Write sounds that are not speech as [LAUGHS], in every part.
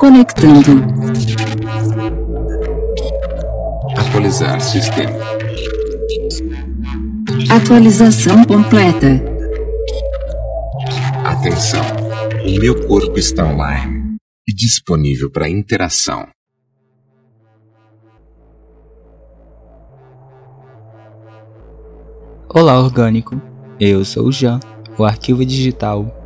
Conectando. Atualizar sistema. Atualização completa. Atenção. O meu corpo está online e disponível para interação. Olá, orgânico. Eu sou o Jean, o arquivo digital.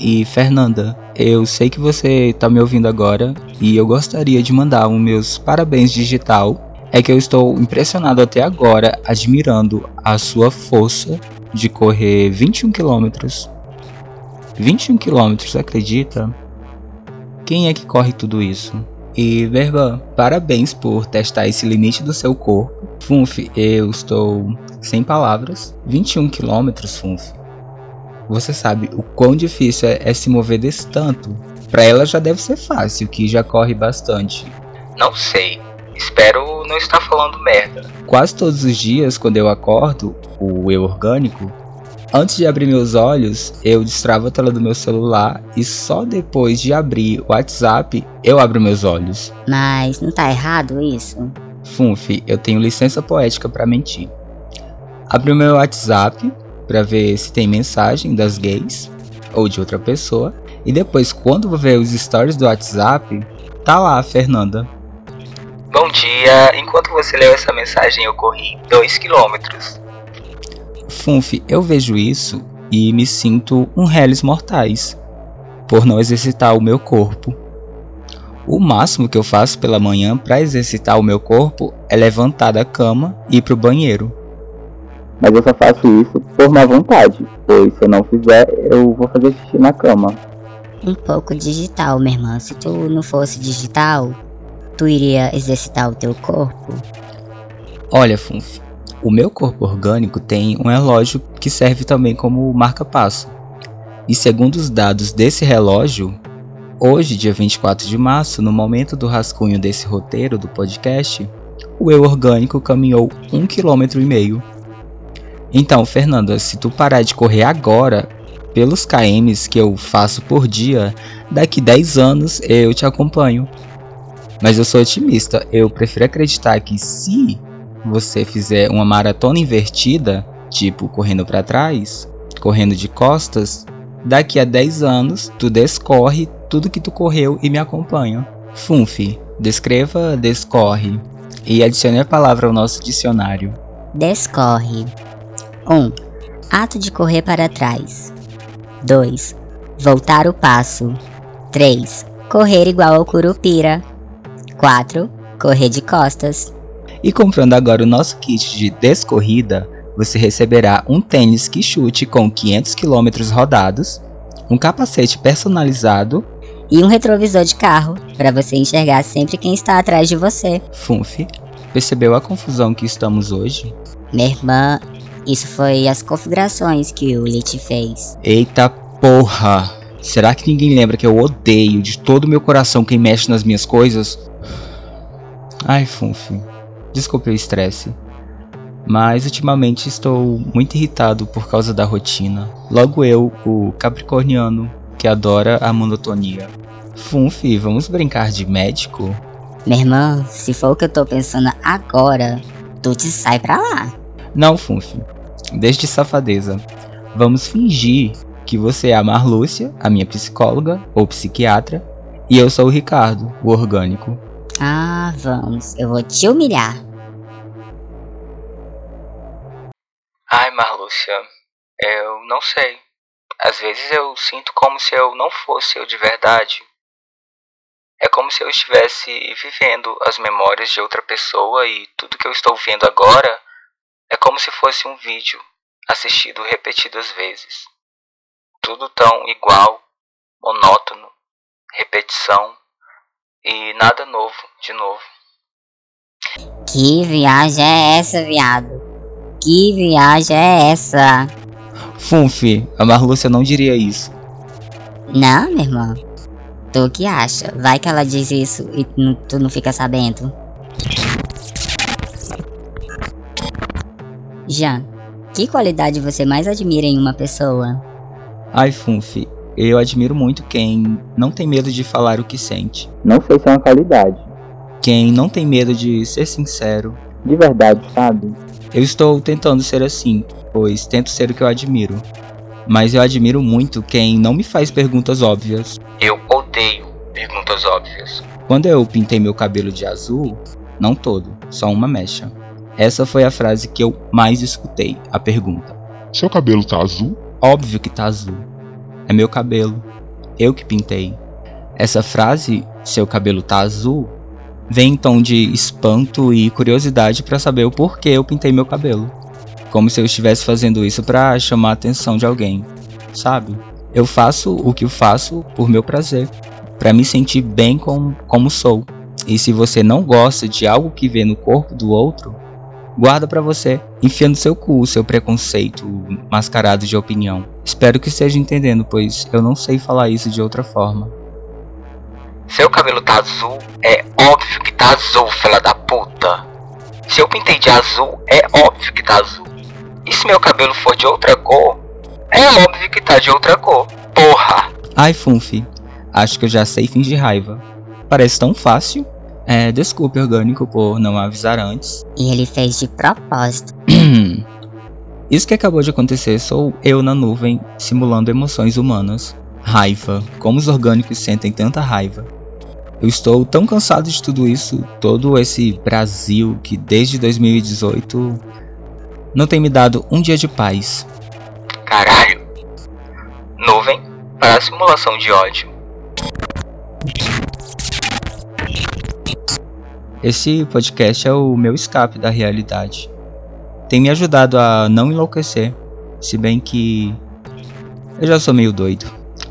E Fernanda, eu sei que você está me ouvindo agora e eu gostaria de mandar um meus parabéns digital. É que eu estou impressionado até agora, admirando a sua força de correr 21 quilômetros. 21 quilômetros, acredita? Quem é que corre tudo isso? E Verba, parabéns por testar esse limite do seu corpo. Funf, eu estou sem palavras. 21 quilômetros, Funf. Você sabe o quão difícil é, é se mover desse tanto? Para ela já deve ser fácil, que já corre bastante. Não sei. Espero não estar falando merda. Quase todos os dias, quando eu acordo, o eu orgânico, antes de abrir meus olhos, eu destravo a tela do meu celular e só depois de abrir o WhatsApp eu abro meus olhos. Mas não tá errado isso? Funf, eu tenho licença poética para mentir. Abro meu WhatsApp para ver se tem mensagem das gays ou de outra pessoa. E depois, quando vou ver os stories do WhatsApp, tá lá a Fernanda. Bom dia, enquanto você leu essa mensagem eu corri 2 quilômetros. Funf, eu vejo isso e me sinto um réis mortais, por não exercitar o meu corpo. O máximo que eu faço pela manhã para exercitar o meu corpo é levantar da cama e ir pro banheiro. Mas eu só faço isso por má vontade, pois se eu não fizer, eu vou fazer xixi na cama. Um pouco digital, minha irmã. Se tu não fosse digital, tu iria exercitar o teu corpo? Olha, Funf, o meu corpo orgânico tem um relógio que serve também como marca-passo. E segundo os dados desse relógio, hoje, dia 24 de março, no momento do rascunho desse roteiro do podcast, o eu orgânico caminhou um quilômetro e meio então, Fernanda, se tu parar de correr agora, pelos KMs que eu faço por dia, daqui 10 anos eu te acompanho. Mas eu sou otimista, eu prefiro acreditar que se você fizer uma maratona invertida, tipo correndo para trás, correndo de costas, daqui a 10 anos tu descorre tudo que tu correu e me acompanha. Funf, descreva descorre e adicione a palavra ao nosso dicionário. Descorre 1. Ato de correr para trás. 2. Voltar o passo. 3. Correr igual ao curupira. 4. Correr de costas. E comprando agora o nosso kit de descorrida, você receberá um tênis que chute com 500 km rodados, um capacete personalizado e um retrovisor de carro para você enxergar sempre quem está atrás de você. Funf, percebeu a confusão que estamos hoje? Minha irmã isso foi as configurações que o Lit fez. Eita porra! Será que ninguém lembra que eu odeio de todo o meu coração quem mexe nas minhas coisas? Ai, Funf. Desculpe o estresse. Mas ultimamente estou muito irritado por causa da rotina. Logo eu, o capricorniano, que adora a monotonia. Funf, vamos brincar de médico? Minha irmã, se for o que eu tô pensando agora, tu te sai pra lá. Não, Funf. Desde safadeza. Vamos fingir que você é a Marlúcia, a minha psicóloga ou psiquiatra, e eu sou o Ricardo, o orgânico. Ah, vamos. Eu vou te humilhar. Ai, Marlúcia, eu não sei. Às vezes eu sinto como se eu não fosse eu de verdade. É como se eu estivesse vivendo as memórias de outra pessoa e tudo que eu estou vendo agora é como se fosse um vídeo assistido repetidas vezes. Tudo tão igual, monótono, repetição e nada novo de novo. Que viagem é essa, viado? Que viagem é essa? Funf, a Marlúcia não diria isso. Não, meu irmão. Tu que acha? Vai que ela diz isso e tu não fica sabendo. Jean, que qualidade você mais admira em uma pessoa? Ai, Funf, eu admiro muito quem não tem medo de falar o que sente. Não sei se é uma qualidade. Quem não tem medo de ser sincero. De verdade, sabe? Eu estou tentando ser assim, pois tento ser o que eu admiro. Mas eu admiro muito quem não me faz perguntas óbvias. Eu odeio perguntas óbvias. Quando eu pintei meu cabelo de azul, não todo, só uma mecha. Essa foi a frase que eu mais escutei, a pergunta. Seu cabelo tá azul? Óbvio que tá azul. É meu cabelo. Eu que pintei. Essa frase, seu cabelo tá azul, vem em tom de espanto e curiosidade para saber o porquê eu pintei meu cabelo. Como se eu estivesse fazendo isso para chamar a atenção de alguém, sabe? Eu faço o que eu faço por meu prazer, para me sentir bem com, como sou. E se você não gosta de algo que vê no corpo do outro, guarda para você, enfiando seu cu o seu preconceito mascarado de opinião. Espero que esteja entendendo, pois eu não sei falar isso de outra forma. Seu cabelo tá azul? É óbvio que tá azul, fela da puta. Se eu pintei de azul, é óbvio que tá azul. E se meu cabelo for de outra cor, é óbvio que tá de outra cor. Porra! Ai, Funfi, acho que eu já sei fingir raiva. Parece tão fácil. É, desculpe, orgânico, por não avisar antes. E ele fez de propósito. [CLEARS THROAT] Isso que acabou de acontecer sou eu na nuvem, simulando emoções humanas. Raiva. Como os orgânicos sentem tanta raiva. Eu estou tão cansado de tudo isso, todo esse Brasil que desde 2018 não tem me dado um dia de paz. Caralho. Nuvem para a simulação de ódio. Esse podcast é o meu escape da realidade. Tem me ajudado a não enlouquecer, se bem que eu já sou meio doido.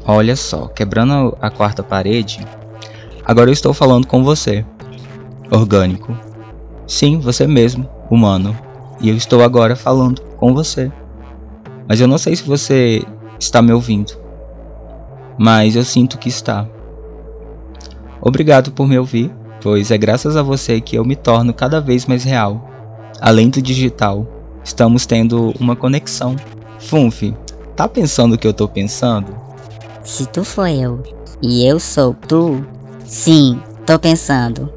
Olha só, quebrando a quarta parede, agora eu estou falando com você, orgânico. Sim, você mesmo, humano. E eu estou agora falando com você. Mas eu não sei se você está me ouvindo. Mas eu sinto que está. Obrigado por me ouvir pois é graças a você que eu me torno cada vez mais real. Além do digital, estamos tendo uma conexão. Funf, tá pensando o que eu tô pensando? Se tu for eu e eu sou tu, sim, tô pensando.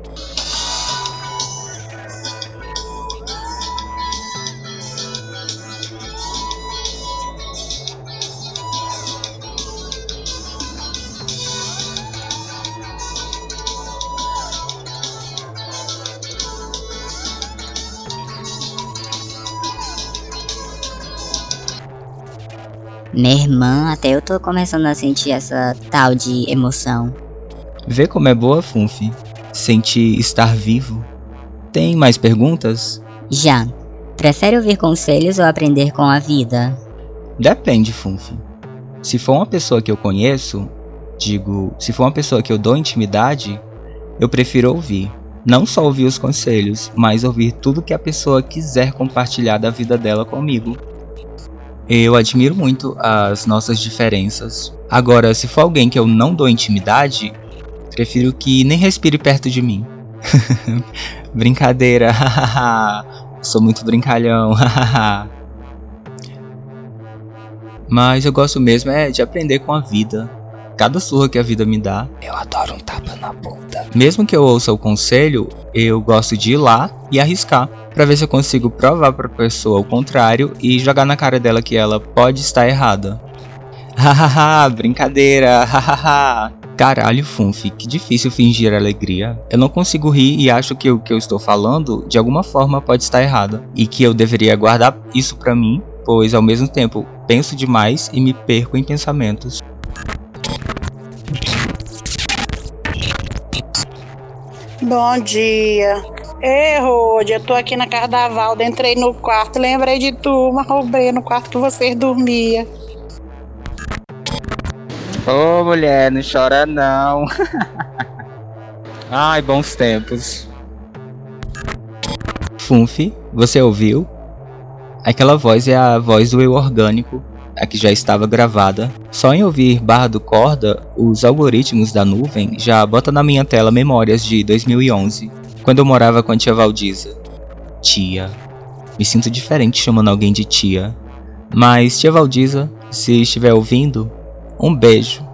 Minha irmã, até eu tô começando a sentir essa tal de emoção. Vê como é boa, Funfi. Sentir estar vivo. Tem mais perguntas? Já. Prefere ouvir conselhos ou aprender com a vida? Depende, Funfi. Se for uma pessoa que eu conheço, digo, se for uma pessoa que eu dou intimidade, eu prefiro ouvir. Não só ouvir os conselhos, mas ouvir tudo que a pessoa quiser compartilhar da vida dela comigo. Eu admiro muito as nossas diferenças. Agora, se for alguém que eu não dou intimidade, prefiro que nem respire perto de mim. [LAUGHS] Brincadeira, [LAUGHS] sou muito brincalhão. [LAUGHS] Mas eu gosto mesmo é de aprender com a vida. Cada surra que a vida me dá. Eu adoro um tapa na bunda. Mesmo que eu ouça o conselho, eu gosto de ir lá e arriscar para ver se eu consigo provar para a pessoa o contrário e jogar na cara dela que ela pode estar errada. [LAUGHS] Hahaha, brincadeira, hahaha. Caralho, Funf, que difícil fingir alegria. Eu não consigo rir e acho que o que eu estou falando de alguma forma pode estar errado e que eu deveria guardar isso para mim, pois ao mesmo tempo penso demais e me perco em pensamentos. Bom dia. Ei, Rode, eu tô aqui na casa da Valda, entrei no quarto, lembrei de tu, mas roubei no quarto que vocês dormiam. Ô, mulher, não chora não. [LAUGHS] Ai, bons tempos. Funf, você ouviu? Aquela voz é a voz do eu orgânico, a que já estava gravada. Só em ouvir barra do corda, os algoritmos da nuvem já botam na minha tela memórias de 2011 quando eu morava com a tia Valdiza. Tia. Me sinto diferente chamando alguém de tia. Mas, tia Valdiza, se estiver ouvindo, Um beijo.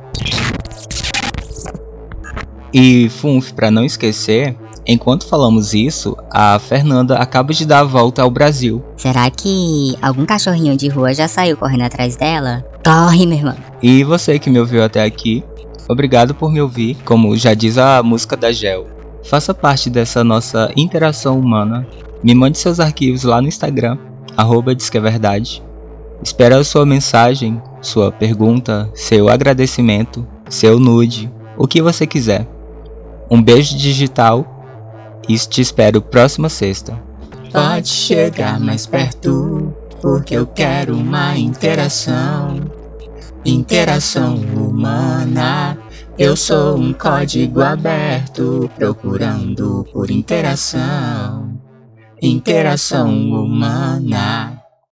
E Funf, para não esquecer, enquanto falamos isso, a Fernanda acaba de dar a volta ao Brasil. Será que algum cachorrinho de rua já saiu correndo atrás dela? Corre, meu irmão. E você que me ouviu até aqui, obrigado por me ouvir, como já diz a música da Gel. Faça parte dessa nossa interação humana. Me mande seus arquivos lá no Instagram, arroba Verdade. Espero a sua mensagem, sua pergunta, seu agradecimento, seu nude, o que você quiser. Um beijo digital e te espero próxima sexta. Pode chegar mais perto, porque eu quero uma interação. Interação humana. Eu sou um código aberto, procurando por interação. Interação humana.